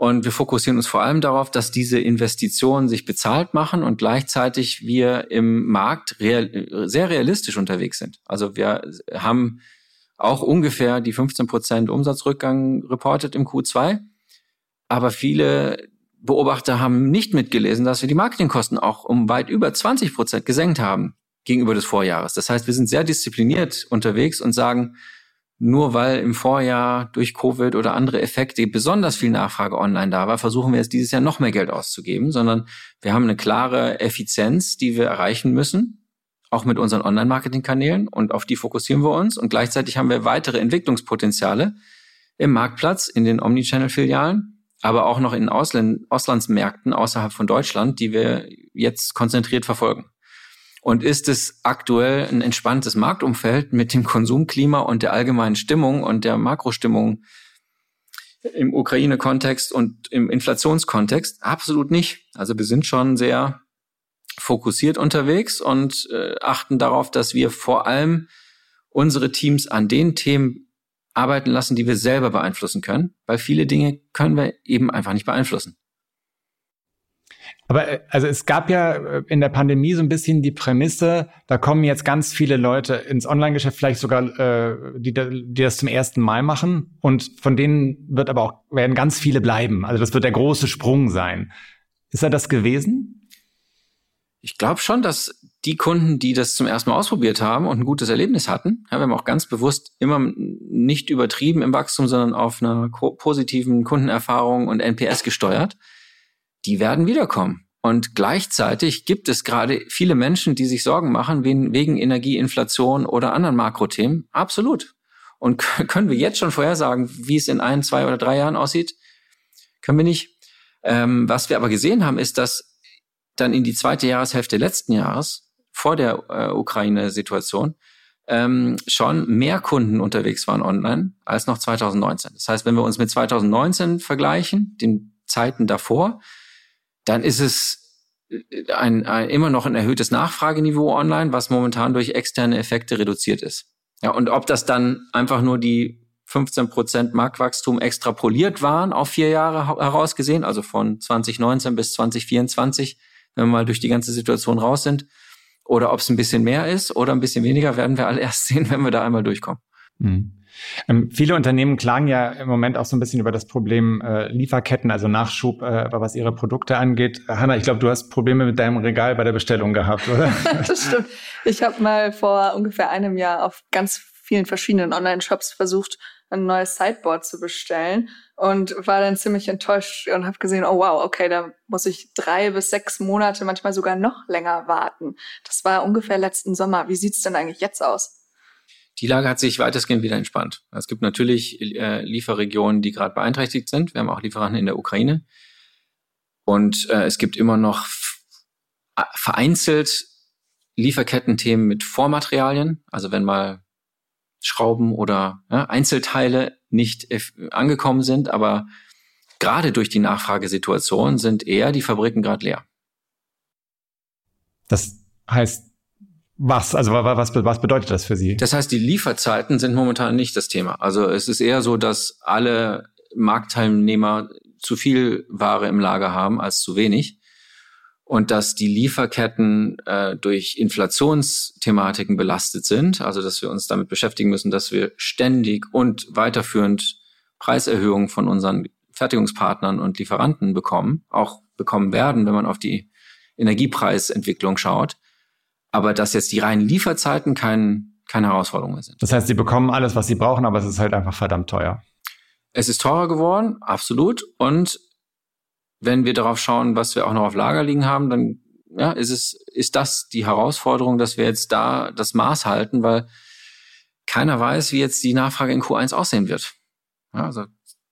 Und wir fokussieren uns vor allem darauf, dass diese Investitionen sich bezahlt machen und gleichzeitig wir im Markt real, sehr realistisch unterwegs sind. Also wir haben auch ungefähr die 15 Prozent Umsatzrückgang reportet im Q2. Aber viele Beobachter haben nicht mitgelesen, dass wir die Marketingkosten auch um weit über 20 Prozent gesenkt haben gegenüber des Vorjahres. Das heißt, wir sind sehr diszipliniert unterwegs und sagen, nur weil im Vorjahr durch Covid oder andere Effekte besonders viel Nachfrage online da war, versuchen wir jetzt dieses Jahr noch mehr Geld auszugeben, sondern wir haben eine klare Effizienz, die wir erreichen müssen, auch mit unseren Online-Marketing-Kanälen und auf die fokussieren wir uns und gleichzeitig haben wir weitere Entwicklungspotenziale im Marktplatz, in den Omnichannel-Filialen, aber auch noch in Ausland Auslandsmärkten außerhalb von Deutschland, die wir jetzt konzentriert verfolgen. Und ist es aktuell ein entspanntes Marktumfeld mit dem Konsumklima und der allgemeinen Stimmung und der Makrostimmung im Ukraine-Kontext und im Inflationskontext? Absolut nicht. Also wir sind schon sehr fokussiert unterwegs und äh, achten darauf, dass wir vor allem unsere Teams an den Themen arbeiten lassen, die wir selber beeinflussen können, weil viele Dinge können wir eben einfach nicht beeinflussen. Aber äh, also es gab ja äh, in der Pandemie so ein bisschen die Prämisse, da kommen jetzt ganz viele Leute ins Online-Geschäft, vielleicht sogar äh, die, die das zum ersten Mal machen. Und von denen wird aber auch werden ganz viele bleiben. Also das wird der große Sprung sein. Ist er das gewesen? Ich glaube schon, dass die Kunden, die das zum ersten Mal ausprobiert haben und ein gutes Erlebnis hatten, ja, wir haben auch ganz bewusst immer nicht übertrieben im Wachstum, sondern auf einer positiven Kundenerfahrung und NPS gesteuert die werden wiederkommen. Und gleichzeitig gibt es gerade viele Menschen, die sich Sorgen machen wegen Energieinflation oder anderen Makrothemen. Absolut. Und können wir jetzt schon vorhersagen, wie es in ein, zwei oder drei Jahren aussieht? Können wir nicht. Ähm, was wir aber gesehen haben, ist, dass dann in die zweite Jahreshälfte letzten Jahres, vor der äh, Ukraine-Situation, ähm, schon mehr Kunden unterwegs waren online als noch 2019. Das heißt, wenn wir uns mit 2019 vergleichen, den Zeiten davor, dann ist es äh, ein, ein, immer noch ein erhöhtes Nachfrageniveau online, was momentan durch externe Effekte reduziert ist. Ja, und ob das dann einfach nur die 15 Prozent Marktwachstum extrapoliert waren auf vier Jahre herausgesehen, also von 2019 bis 2024, wenn wir mal durch die ganze Situation raus sind, oder ob es ein bisschen mehr ist oder ein bisschen weniger, werden wir alle erst sehen, wenn wir da einmal durchkommen. Mhm. Ähm, viele Unternehmen klagen ja im Moment auch so ein bisschen über das Problem äh, Lieferketten, also Nachschub, äh, was ihre Produkte angeht. Hanna, ich glaube, du hast Probleme mit deinem Regal bei der Bestellung gehabt, oder? das stimmt. Ich habe mal vor ungefähr einem Jahr auf ganz vielen verschiedenen Online-Shops versucht, ein neues Sideboard zu bestellen und war dann ziemlich enttäuscht und habe gesehen, oh wow, okay, da muss ich drei bis sechs Monate, manchmal sogar noch länger warten. Das war ungefähr letzten Sommer. Wie sieht's denn eigentlich jetzt aus? Die Lage hat sich weitestgehend wieder entspannt. Es gibt natürlich äh, Lieferregionen, die gerade beeinträchtigt sind. Wir haben auch Lieferanten in der Ukraine. Und äh, es gibt immer noch vereinzelt Lieferkettenthemen mit Vormaterialien. Also wenn mal Schrauben oder ja, Einzelteile nicht angekommen sind, aber gerade durch die Nachfragesituation sind eher die Fabriken gerade leer. Das heißt, was? Also was, was bedeutet das für Sie? Das heißt, die Lieferzeiten sind momentan nicht das Thema. Also es ist eher so, dass alle Marktteilnehmer zu viel Ware im Lager haben als zu wenig und dass die Lieferketten äh, durch Inflationsthematiken belastet sind, also dass wir uns damit beschäftigen müssen, dass wir ständig und weiterführend Preiserhöhungen von unseren Fertigungspartnern und Lieferanten bekommen, auch bekommen werden, wenn man auf die Energiepreisentwicklung schaut aber dass jetzt die reinen Lieferzeiten kein, keine Herausforderung mehr sind. Das heißt, sie bekommen alles, was sie brauchen, aber es ist halt einfach verdammt teuer. Es ist teurer geworden, absolut. Und wenn wir darauf schauen, was wir auch noch auf Lager liegen haben, dann ja, ist es, ist das die Herausforderung, dass wir jetzt da das Maß halten, weil keiner weiß, wie jetzt die Nachfrage in Q1 aussehen wird. Ja, also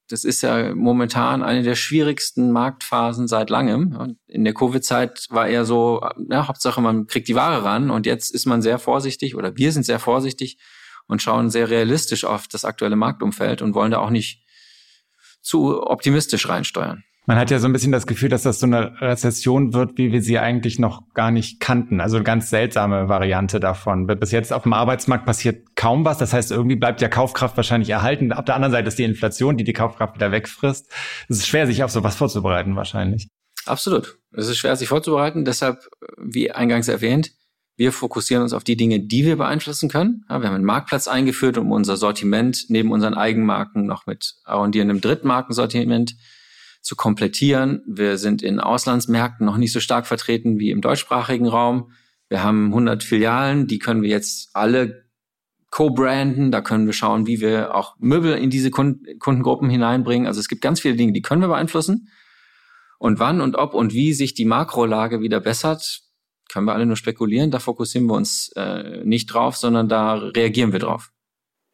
das ist ja momentan eine der schwierigsten Marktphasen seit langem. Und in der Covid-Zeit war eher so, ja, Hauptsache man kriegt die Ware ran und jetzt ist man sehr vorsichtig oder wir sind sehr vorsichtig und schauen sehr realistisch auf das aktuelle Marktumfeld und wollen da auch nicht zu optimistisch reinsteuern. Man hat ja so ein bisschen das Gefühl, dass das so eine Rezession wird, wie wir sie eigentlich noch gar nicht kannten. Also eine ganz seltsame Variante davon. Bis jetzt auf dem Arbeitsmarkt passiert kaum was. Das heißt, irgendwie bleibt ja Kaufkraft wahrscheinlich erhalten. Auf der anderen Seite ist die Inflation, die die Kaufkraft wieder wegfrisst. Es ist schwer, sich auf sowas vorzubereiten wahrscheinlich. Absolut. Es ist schwer, sich vorzubereiten. Deshalb, wie eingangs erwähnt, wir fokussieren uns auf die Dinge, die wir beeinflussen können. Ja, wir haben einen Marktplatz eingeführt, um unser Sortiment neben unseren Eigenmarken noch mit arrondierendem Drittmarkensortiment zu komplettieren. Wir sind in Auslandsmärkten noch nicht so stark vertreten wie im deutschsprachigen Raum. Wir haben 100 Filialen, die können wir jetzt alle co-branden. Da können wir schauen, wie wir auch Möbel in diese Kundengruppen hineinbringen. Also es gibt ganz viele Dinge, die können wir beeinflussen. Und wann und ob und wie sich die Makrolage wieder bessert, können wir alle nur spekulieren. Da fokussieren wir uns äh, nicht drauf, sondern da reagieren wir drauf.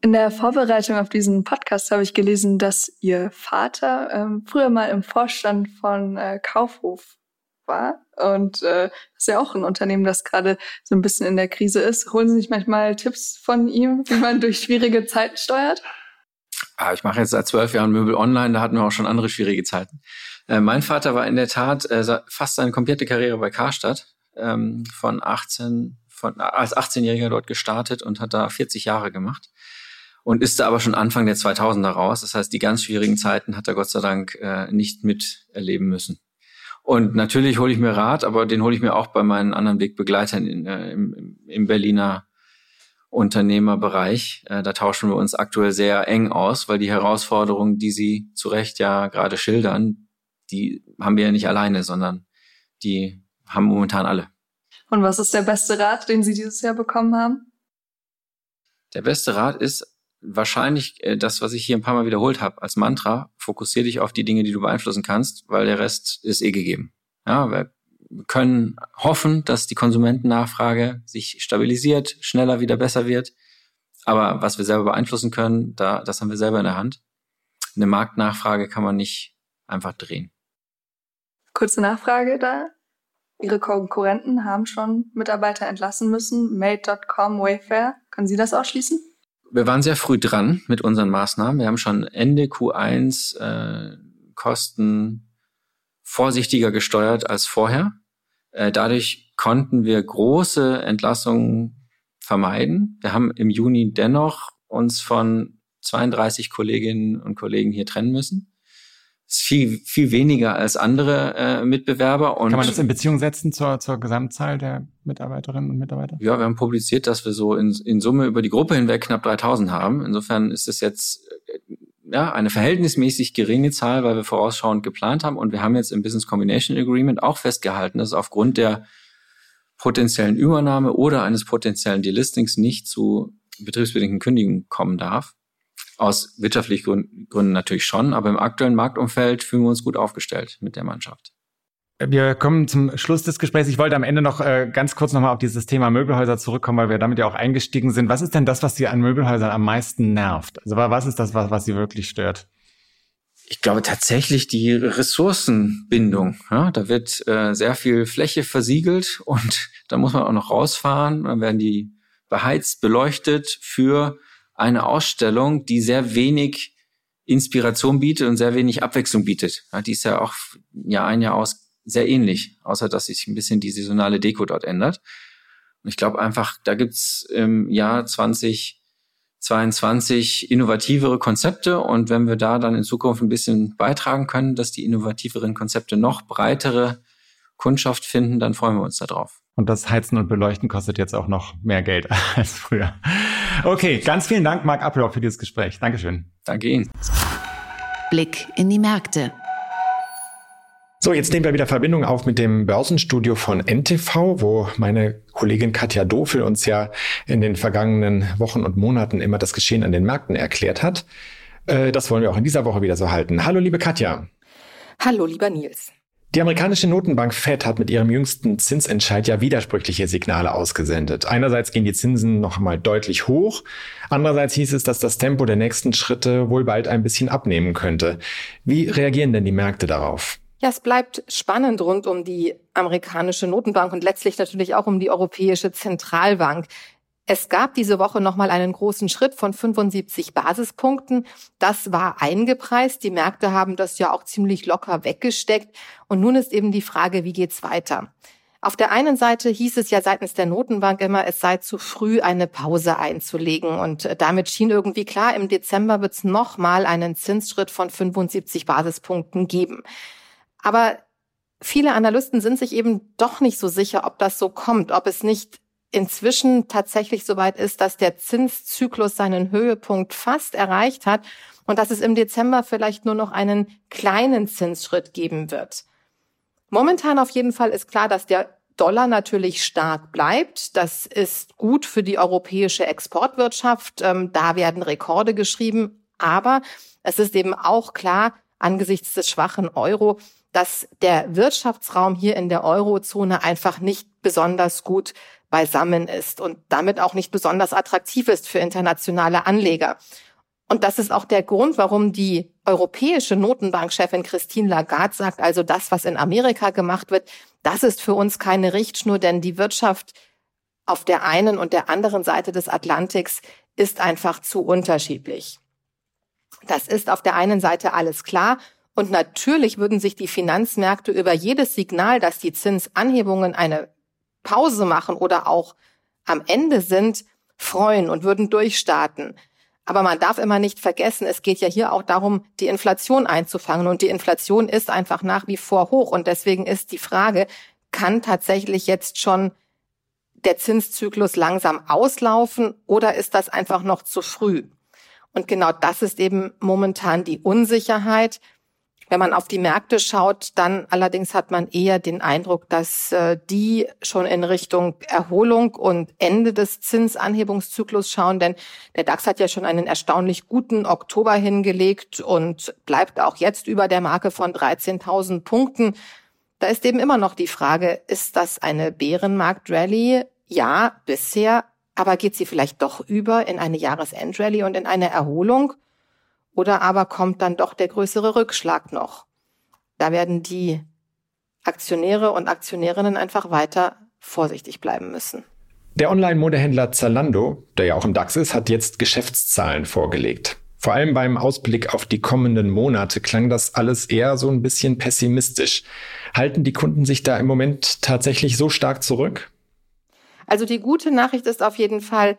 In der Vorbereitung auf diesen Podcast habe ich gelesen, dass Ihr Vater ähm, früher mal im Vorstand von äh, Kaufhof war. Und äh, das ist ja auch ein Unternehmen, das gerade so ein bisschen in der Krise ist. Holen Sie sich manchmal Tipps von ihm, wie man durch schwierige Zeiten steuert? Ah, ich mache jetzt seit zwölf Jahren Möbel online, da hatten wir auch schon andere schwierige Zeiten. Äh, mein Vater war in der Tat äh, fast seine komplette Karriere bei Karstadt, ähm, von 18, von, als 18-Jähriger dort gestartet und hat da 40 Jahre gemacht und ist da aber schon Anfang der 2000er raus. Das heißt, die ganz schwierigen Zeiten hat er Gott sei Dank äh, nicht miterleben müssen. Und natürlich hole ich mir Rat, aber den hole ich mir auch bei meinen anderen Wegbegleitern in, äh, im, im Berliner Unternehmerbereich. Äh, da tauschen wir uns aktuell sehr eng aus, weil die Herausforderungen, die Sie zu Recht ja gerade schildern, die haben wir ja nicht alleine, sondern die haben momentan alle. Und was ist der beste Rat, den Sie dieses Jahr bekommen haben? Der beste Rat ist, wahrscheinlich äh, das, was ich hier ein paar Mal wiederholt habe, als Mantra, fokussier dich auf die Dinge, die du beeinflussen kannst, weil der Rest ist eh gegeben. Ja, weil können hoffen, dass die Konsumentennachfrage sich stabilisiert, schneller wieder besser wird. Aber was wir selber beeinflussen können, da, das haben wir selber in der Hand. Eine Marktnachfrage kann man nicht einfach drehen. Kurze Nachfrage da. Ihre Konkurrenten haben schon Mitarbeiter entlassen müssen. Made.com, Wayfair. Können Sie das ausschließen? Wir waren sehr früh dran mit unseren Maßnahmen. Wir haben schon Ende Q1 äh, Kosten vorsichtiger gesteuert als vorher. Äh, dadurch konnten wir große Entlassungen vermeiden. Wir haben im Juni dennoch uns von 32 Kolleginnen und Kollegen hier trennen müssen. Das viel, viel weniger als andere äh, Mitbewerber. Und Kann man das in Beziehung setzen zur, zur Gesamtzahl der Mitarbeiterinnen und Mitarbeiter? Ja, wir haben publiziert, dass wir so in, in Summe über die Gruppe hinweg knapp 3000 haben. Insofern ist es jetzt äh, ja, eine verhältnismäßig geringe Zahl, weil wir vorausschauend geplant haben. Und wir haben jetzt im Business Combination Agreement auch festgehalten, dass aufgrund der potenziellen Übernahme oder eines potenziellen Delistings nicht zu betriebsbedingten Kündigungen kommen darf. Aus wirtschaftlichen Gründen natürlich schon, aber im aktuellen Marktumfeld fühlen wir uns gut aufgestellt mit der Mannschaft. Wir kommen zum Schluss des Gesprächs. Ich wollte am Ende noch äh, ganz kurz nochmal auf dieses Thema Möbelhäuser zurückkommen, weil wir damit ja auch eingestiegen sind. Was ist denn das, was Sie an Möbelhäusern am meisten nervt? Also was ist das, was, was Sie wirklich stört? Ich glaube tatsächlich die Ressourcenbindung. Ja, da wird äh, sehr viel Fläche versiegelt und da muss man auch noch rausfahren. Dann werden die beheizt, beleuchtet für eine Ausstellung, die sehr wenig Inspiration bietet und sehr wenig Abwechslung bietet. Ja, die ist ja auch Jahr ein Jahr aus sehr ähnlich, außer dass sich ein bisschen die saisonale Deko dort ändert. Und ich glaube einfach, da gibt's im Jahr 2022 innovativere Konzepte und wenn wir da dann in Zukunft ein bisschen beitragen können, dass die innovativeren Konzepte noch breitere Kundschaft finden, dann freuen wir uns darauf. Und das Heizen und Beleuchten kostet jetzt auch noch mehr Geld als früher. Okay, ganz vielen Dank, Marc Appelhoff, für dieses Gespräch. Dankeschön. Danke Ihnen. Blick in die Märkte. So, jetzt nehmen wir wieder Verbindung auf mit dem Börsenstudio von NTV, wo meine Kollegin Katja Dofel uns ja in den vergangenen Wochen und Monaten immer das Geschehen an den Märkten erklärt hat. Äh, das wollen wir auch in dieser Woche wieder so halten. Hallo, liebe Katja. Hallo, lieber Nils. Die amerikanische Notenbank Fed hat mit ihrem jüngsten Zinsentscheid ja widersprüchliche Signale ausgesendet. Einerseits gehen die Zinsen noch einmal deutlich hoch, andererseits hieß es, dass das Tempo der nächsten Schritte wohl bald ein bisschen abnehmen könnte. Wie reagieren denn die Märkte darauf? Ja, es bleibt spannend rund um die amerikanische Notenbank und letztlich natürlich auch um die Europäische Zentralbank. Es gab diese Woche nochmal einen großen Schritt von 75 Basispunkten. Das war eingepreist. Die Märkte haben das ja auch ziemlich locker weggesteckt. Und nun ist eben die Frage, wie geht's weiter? Auf der einen Seite hieß es ja seitens der Notenbank immer, es sei zu früh, eine Pause einzulegen. Und damit schien irgendwie klar, im Dezember wird es nochmal einen Zinsschritt von 75 Basispunkten geben. Aber viele Analysten sind sich eben doch nicht so sicher, ob das so kommt, ob es nicht inzwischen tatsächlich soweit ist, dass der Zinszyklus seinen Höhepunkt fast erreicht hat und dass es im Dezember vielleicht nur noch einen kleinen Zinsschritt geben wird. Momentan auf jeden Fall ist klar, dass der Dollar natürlich stark bleibt. Das ist gut für die europäische Exportwirtschaft. Ähm, da werden Rekorde geschrieben. Aber es ist eben auch klar, angesichts des schwachen Euro, dass der Wirtschaftsraum hier in der Eurozone einfach nicht besonders gut beisammen ist und damit auch nicht besonders attraktiv ist für internationale Anleger. Und das ist auch der Grund, warum die europäische Notenbankchefin Christine Lagarde sagt, also das, was in Amerika gemacht wird, das ist für uns keine Richtschnur, denn die Wirtschaft auf der einen und der anderen Seite des Atlantiks ist einfach zu unterschiedlich. Das ist auf der einen Seite alles klar. Und natürlich würden sich die Finanzmärkte über jedes Signal, dass die Zinsanhebungen eine Pause machen oder auch am Ende sind, freuen und würden durchstarten. Aber man darf immer nicht vergessen, es geht ja hier auch darum, die Inflation einzufangen. Und die Inflation ist einfach nach wie vor hoch. Und deswegen ist die Frage, kann tatsächlich jetzt schon der Zinszyklus langsam auslaufen oder ist das einfach noch zu früh? Und genau das ist eben momentan die Unsicherheit. Wenn man auf die Märkte schaut, dann allerdings hat man eher den Eindruck, dass äh, die schon in Richtung Erholung und Ende des Zinsanhebungszyklus schauen, denn der DAX hat ja schon einen erstaunlich guten Oktober hingelegt und bleibt auch jetzt über der Marke von 13.000 Punkten. Da ist eben immer noch die Frage, ist das eine Bärenmarkt-Rallye? Ja, bisher. Aber geht sie vielleicht doch über in eine Jahresendrallye und in eine Erholung? Oder aber kommt dann doch der größere Rückschlag noch? Da werden die Aktionäre und Aktionärinnen einfach weiter vorsichtig bleiben müssen. Der Online-Modehändler Zalando, der ja auch im DAX ist, hat jetzt Geschäftszahlen vorgelegt. Vor allem beim Ausblick auf die kommenden Monate klang das alles eher so ein bisschen pessimistisch. Halten die Kunden sich da im Moment tatsächlich so stark zurück? Also die gute Nachricht ist auf jeden Fall,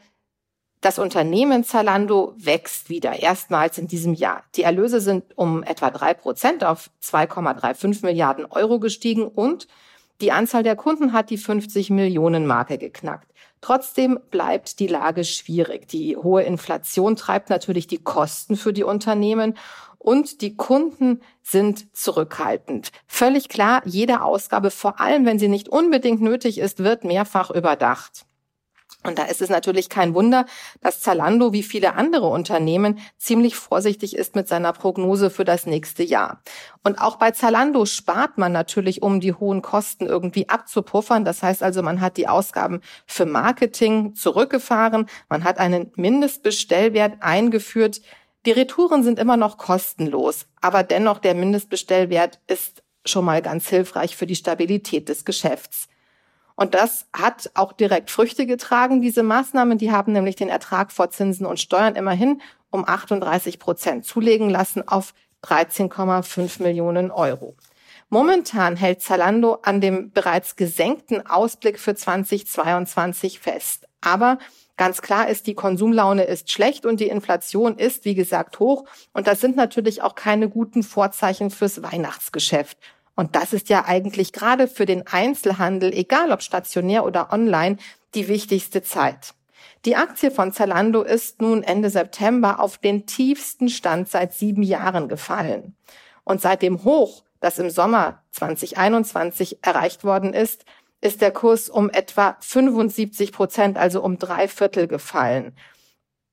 das Unternehmen Zalando wächst wieder, erstmals in diesem Jahr. Die Erlöse sind um etwa drei Prozent auf 2,35 Milliarden Euro gestiegen und die Anzahl der Kunden hat die 50 Millionen Marke geknackt. Trotzdem bleibt die Lage schwierig. Die hohe Inflation treibt natürlich die Kosten für die Unternehmen und die Kunden sind zurückhaltend. Völlig klar, jede Ausgabe, vor allem wenn sie nicht unbedingt nötig ist, wird mehrfach überdacht. Und da ist es natürlich kein Wunder, dass Zalando wie viele andere Unternehmen ziemlich vorsichtig ist mit seiner Prognose für das nächste Jahr. Und auch bei Zalando spart man natürlich, um die hohen Kosten irgendwie abzupuffern. Das heißt also, man hat die Ausgaben für Marketing zurückgefahren, man hat einen Mindestbestellwert eingeführt. Die Retouren sind immer noch kostenlos, aber dennoch der Mindestbestellwert ist schon mal ganz hilfreich für die Stabilität des Geschäfts. Und das hat auch direkt Früchte getragen, diese Maßnahmen. Die haben nämlich den Ertrag vor Zinsen und Steuern immerhin um 38 Prozent zulegen lassen auf 13,5 Millionen Euro. Momentan hält Zalando an dem bereits gesenkten Ausblick für 2022 fest. Aber ganz klar ist, die Konsumlaune ist schlecht und die Inflation ist, wie gesagt, hoch. Und das sind natürlich auch keine guten Vorzeichen fürs Weihnachtsgeschäft. Und das ist ja eigentlich gerade für den Einzelhandel, egal ob stationär oder online, die wichtigste Zeit. Die Aktie von Zalando ist nun Ende September auf den tiefsten Stand seit sieben Jahren gefallen. Und seit dem Hoch, das im Sommer 2021 erreicht worden ist, ist der Kurs um etwa 75 Prozent, also um drei Viertel gefallen.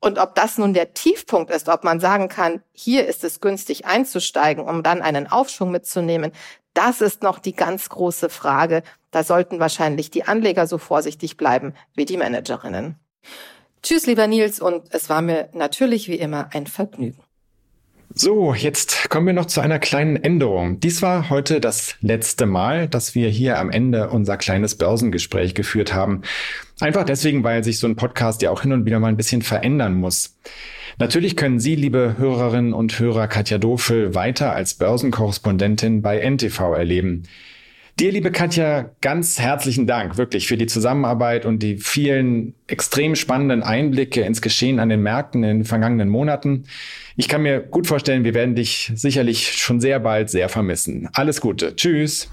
Und ob das nun der Tiefpunkt ist, ob man sagen kann, hier ist es günstig einzusteigen, um dann einen Aufschwung mitzunehmen, das ist noch die ganz große Frage. Da sollten wahrscheinlich die Anleger so vorsichtig bleiben wie die Managerinnen. Tschüss, lieber Nils, und es war mir natürlich wie immer ein Vergnügen. So, jetzt kommen wir noch zu einer kleinen Änderung. Dies war heute das letzte Mal, dass wir hier am Ende unser kleines Börsengespräch geführt haben. Einfach deswegen, weil sich so ein Podcast ja auch hin und wieder mal ein bisschen verändern muss. Natürlich können Sie, liebe Hörerinnen und Hörer, Katja Dofel weiter als Börsenkorrespondentin bei NTV erleben. Dir, liebe Katja, ganz herzlichen Dank wirklich für die Zusammenarbeit und die vielen extrem spannenden Einblicke ins Geschehen an den Märkten in den vergangenen Monaten. Ich kann mir gut vorstellen, wir werden dich sicherlich schon sehr bald sehr vermissen. Alles Gute. Tschüss.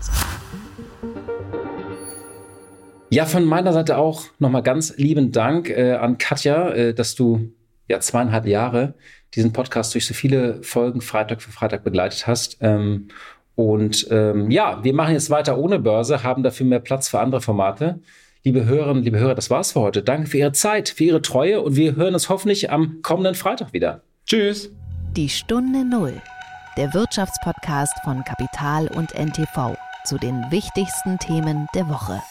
Ja, von meiner Seite auch nochmal ganz lieben Dank äh, an Katja, äh, dass du ja zweieinhalb Jahre diesen Podcast durch so viele Folgen Freitag für Freitag begleitet hast. Ähm, und ähm, ja, wir machen jetzt weiter ohne Börse, haben dafür mehr Platz für andere Formate. Liebe Hörerinnen, liebe Hörer, das war's für heute. Danke für Ihre Zeit, für Ihre Treue und wir hören uns hoffentlich am kommenden Freitag wieder. Tschüss. Die Stunde Null, der Wirtschaftspodcast von Kapital und NTV zu den wichtigsten Themen der Woche.